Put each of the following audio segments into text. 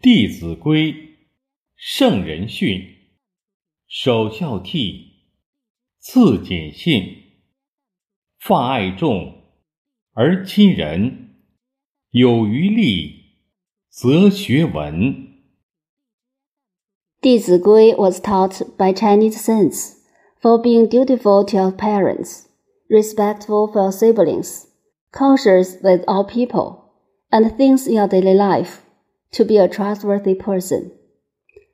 《弟子规》圣人训：首孝悌，次谨信，泛爱众，而亲仁，有余力，则学文。《弟子规》was taught by Chinese saints for being dutiful to your parents, respectful for siblings, cautious with all people, and things in your daily life to be a trustworthy person.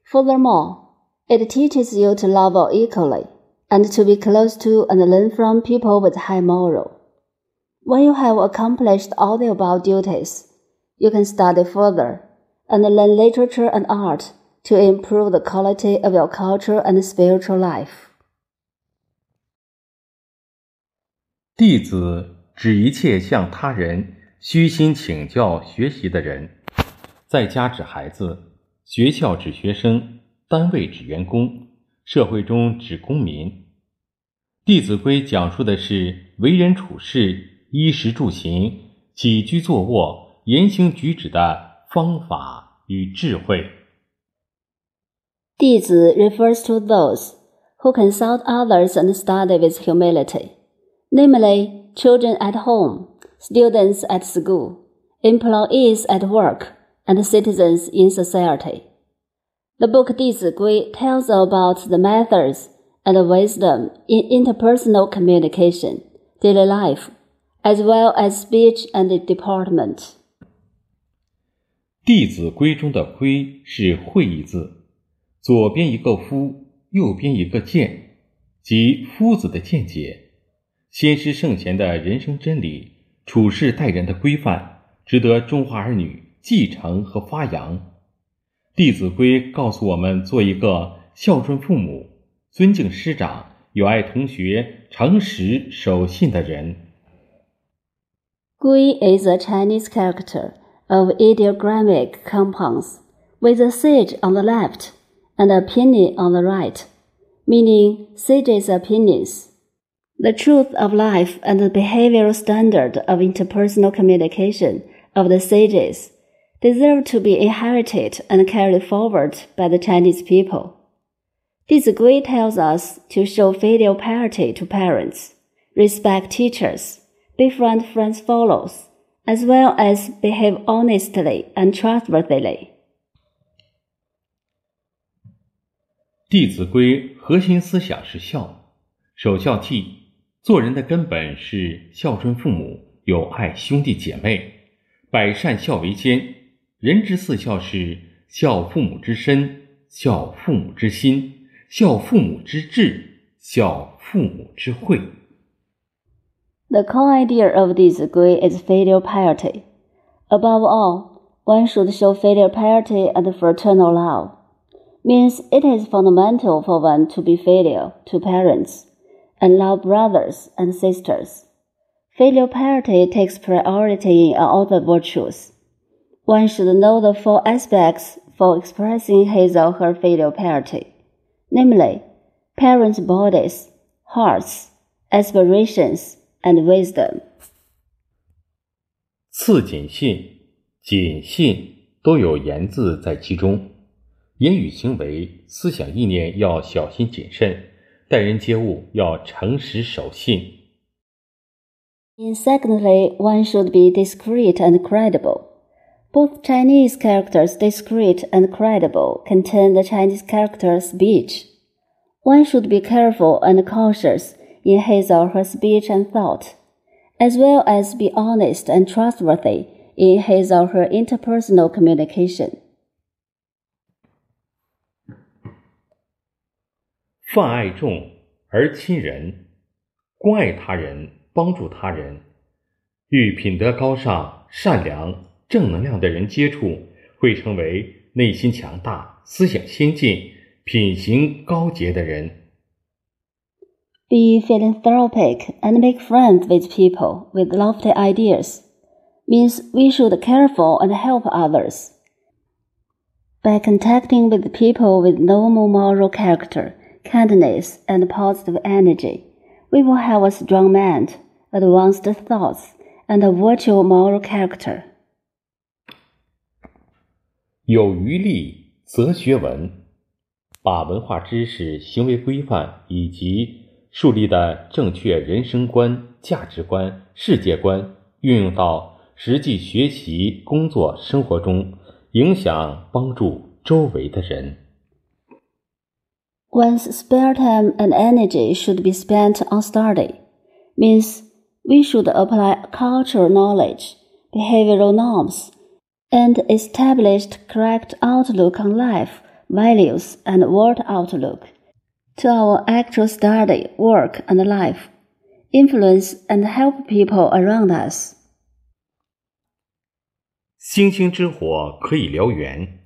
Furthermore, it teaches you to love all equally and to be close to and learn from people with high moral. When you have accomplished all the above duties, you can study further and learn literature and art to improve the quality of your culture and spiritual life. 弟子指一切向他人虚心请教学习的人。 在家指孩子，学校指学生，单位指员工，社会中指公民。《弟子规》讲述的是为人处事、衣食住行、起居坐卧、言行举止的方法与智慧。弟子 refers to those who consult others and study with humility, namely children at home, students at school, employees at work and citizens in society. The book 弟子规 tells about the methods and wisdom in interpersonal communication, daily life, as well as speech and deportment. 弟子规中的“规”是会意字，左边一个夫，右边一个见，即夫子的见解。先师圣贤的人生真理、处世待人的规范，值得中华儿女继承和发扬，《弟子规》告诉我们做一个孝顺父母、尊敬师长、友爱同学、诚实守信的人。规 is a Chinese character of ideogrammic compounds with a sage on the left and a penny on the right, meaning sage's opinions, the truth of life and the behavioral standard of interpersonal communication of the sages deserve to be inherited and carried forward by the Chinese people. 弟子规 tells us to show filial piety to parents, respect teachers, befriend friends follows, as well as behave honestly and trustworthily.《弟子规》核心思想是孝，首孝悌，做人的根本是孝顺父母，友爱兄弟姐妹，百善孝为先，人之四孝是孝父母之身、孝父母之心、孝父母之志、孝父母之惠。The core idea of 弟子规 is filial piety. Above all, one should show filial piety and fraternal love. Means it is fundamental for one to be filial to parents and love brothers and sisters. Filial piety takes priority in all the virtues one should know the four aspects for expressing his or her filial piety, namely, parents' bodies, hearts, aspirations, and wisdom. 次谨信、谨信都有言字在其中，言语行为、思想意念要小心谨慎，待人接物要诚实守信。And secondly, one should be discreet and credible. Both Chinese characters discreet and credible contain the Chinese character speech. One should be careful and cautious in his or her speech and thought, as well as be honest and trustworthy in his or her interpersonal communication. 泛爱众而亲仁，关爱他人，帮助他人，与品德高尚、善良。 正能量的人接触，会成为内心强大、思想先进、品行高洁的人。Be philanthropic and make friends with people with lofty ideas means we should careful and help others. By contacting with people with noble moral character, kindness, and positive energy, we will have a strong mind, advanced thoughts, and a virtual moral character. 有余力则学文，把文化知识、行为规范以及树立的正确人生观、价值观、世界观运用到实际学习、工作、生活中，影响帮助周围的人。One's spare time and energy should be spent on study. Means we should apply cultural knowledge, behavioral norms, and established correct outlook on life, values, and world outlook to our actual study, work, and life, influence and help people around us. 星星之火可以燎原，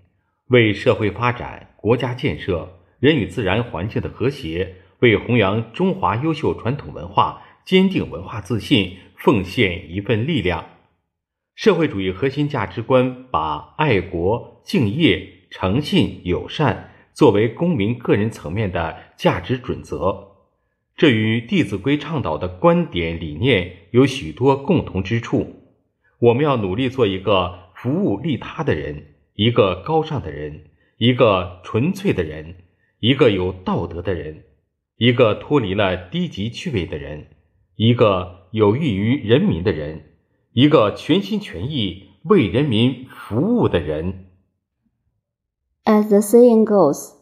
为社会发展、国家建设。人与自然环境的和谐，为弘扬中华优秀传统文化、坚定文化自信奉献一份力量。 社会主义核心价值观把爱国、敬业、诚信、友善作为公民个人层面的价值准则，这与《弟子规》倡导的观点理念有许多共同之处。我们要努力做一个服务利他的人，一个高尚的人，一个纯粹的人。一个有道德的人，一个脱离了低级趣味的人，一个有益于人民的人，一个全心全意为人民服务的人。As the saying goes,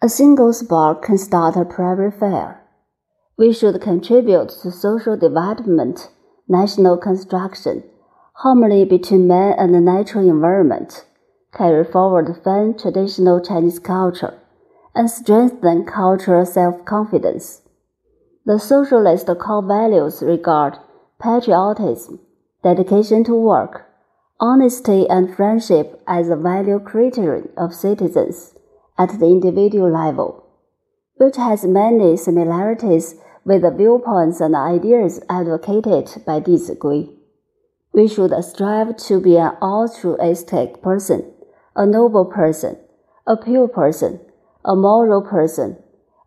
a single spark can start a prairie fire. We should contribute to social development, national construction, harmony between man and the natural environment, carry forward fun traditional Chinese culture and strengthen cultural self-confidence. The socialist core values regard patriotism, dedication to work, honesty and friendship as a value criterion of citizens at the individual level, which has many similarities with the viewpoints and ideas advocated by Gui. We should strive to be an altruistic person, a noble person, a pure person, a moral person,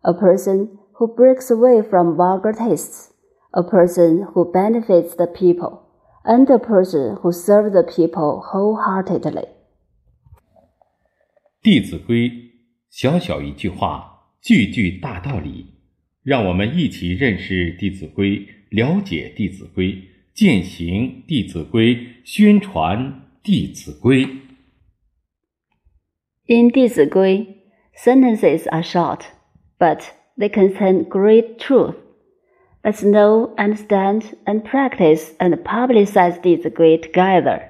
a person who breaks away from vulgar tastes, a person who benefits the people, and a person who serves the people wholeheartedly. 弟子规，小小一句话，句句大道理。让我们一起认识《弟子规》，了解《弟子规》，践行《弟子规》，宣传《弟子规》。In 弟子规 Sentences are short, but they contain great truth. Let's know, understand, and practice and publicize these great together.